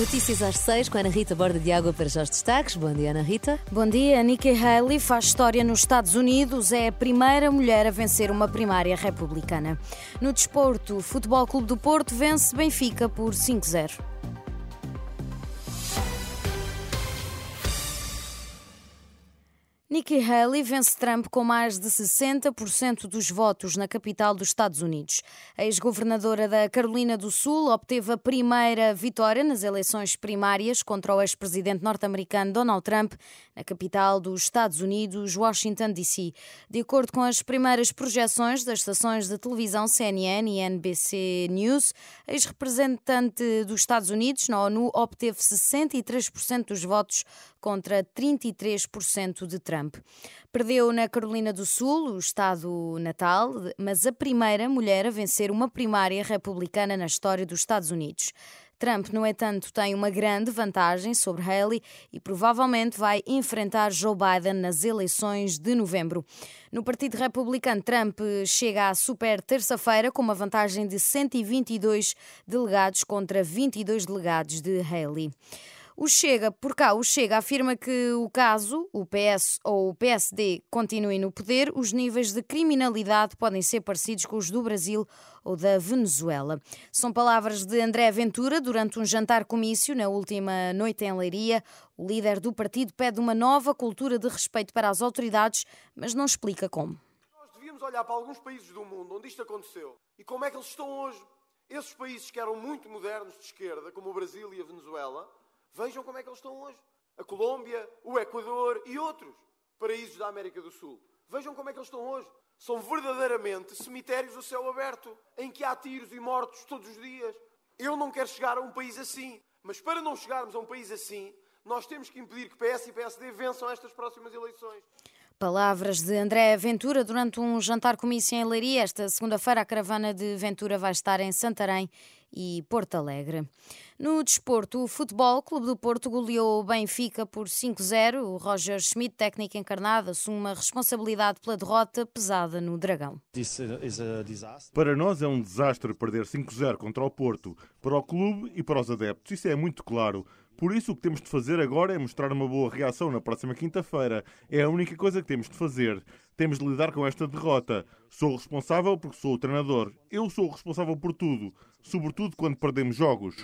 Notícias às seis com Ana Rita Borda de Água para já os destaques. Bom dia, Ana Rita. Bom dia. Nikki Haley faz história nos Estados Unidos. É a primeira mulher a vencer uma primária republicana. No desporto, o Futebol Clube do Porto vence Benfica por 5-0. Nikki Haley vence Trump com mais de 60% dos votos na capital dos Estados Unidos. A ex-governadora da Carolina do Sul obteve a primeira vitória nas eleições primárias contra o ex-presidente norte-americano Donald Trump na capital dos Estados Unidos, Washington, D.C. De acordo com as primeiras projeções das estações de televisão CNN e NBC News, a ex-representante dos Estados Unidos na ONU obteve 63% dos votos contra 33% de Trump. Perdeu na Carolina do Sul, o estado natal, mas a primeira mulher a vencer uma primária republicana na história dos Estados Unidos. Trump, no entanto, tem uma grande vantagem sobre Haley e provavelmente vai enfrentar Joe Biden nas eleições de novembro. No Partido Republicano, Trump chega à super terça-feira com uma vantagem de 122 delegados contra 22 delegados de Haley. O Chega, por cá, o Chega afirma que o caso, o PS ou o PSD continuem no poder, os níveis de criminalidade podem ser parecidos com os do Brasil ou da Venezuela. São palavras de André Ventura durante um jantar comício na última noite em Leiria. O líder do partido pede uma nova cultura de respeito para as autoridades, mas não explica como. Nós devíamos olhar para alguns países do mundo onde isto aconteceu e como é que eles estão hoje. Esses países que eram muito modernos de esquerda, como o Brasil e a Venezuela, Vejam como é que eles estão hoje. A Colômbia, o Equador e outros paraísos da América do Sul. Vejam como é que eles estão hoje. São verdadeiramente cemitérios a céu aberto, em que há tiros e mortos todos os dias. Eu não quero chegar a um país assim. Mas para não chegarmos a um país assim, nós temos que impedir que PS e PSD vençam estas próximas eleições. Palavras de André Ventura durante um jantar comício em Leiria. Esta segunda-feira a caravana de Ventura vai estar em Santarém e Porto Alegre. No desporto, o Futebol Clube do Porto goleou o Benfica por 5-0. O Roger Schmidt, técnico encarnado, assume uma responsabilidade pela derrota pesada no Dragão. Para nós é um desastre perder 5-0 contra o Porto, para o clube e para os adeptos. Isso é muito claro. Por isso, o que temos de fazer agora é mostrar uma boa reação na próxima quinta-feira. É a única coisa que temos de fazer. Temos de lidar com esta derrota. Sou responsável porque sou o treinador. Eu sou o responsável por tudo, sobretudo quando perdemos jogos.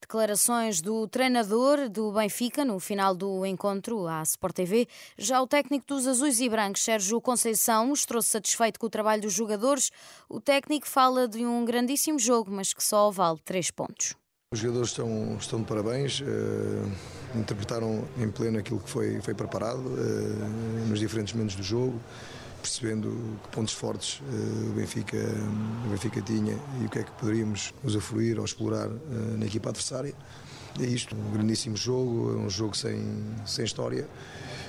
Declarações do treinador do Benfica no final do encontro à Sport TV. Já o técnico dos Azuis e Brancos, Sérgio Conceição, mostrou-se satisfeito com o trabalho dos jogadores. O técnico fala de um grandíssimo jogo, mas que só vale três pontos. Os jogadores estão, estão de parabéns, uh, interpretaram em pleno aquilo que foi, foi preparado uh, nos diferentes momentos do jogo, percebendo que pontos fortes uh, o, Benfica, o Benfica tinha e o que é que poderíamos usufruir ou explorar na equipa adversária. É isto, um grandíssimo jogo, um jogo sem, sem história.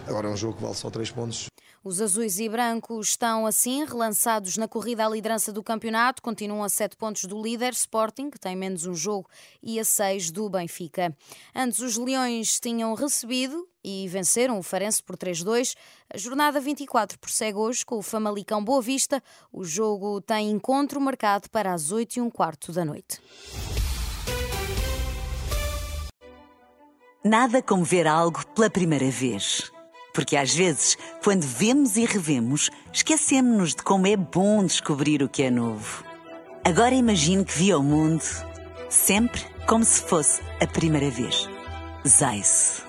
Agora é um jogo que vale só três pontos. Os azuis e brancos estão assim relançados na corrida à liderança do campeonato, continuam a sete pontos do líder Sporting, que tem menos um jogo, e a seis do Benfica. Antes os Leões tinham recebido e venceram o Farense por 3-2. A jornada 24 prossegue hoje com o Famalicão Boa Vista. O jogo tem encontro marcado para as 8 e um quarto da noite. Nada como ver algo pela primeira vez. Porque às vezes, quando vemos e revemos, esquecemos-nos de como é bom descobrir o que é novo. Agora imagine que viu o mundo sempre como se fosse a primeira vez. Zais.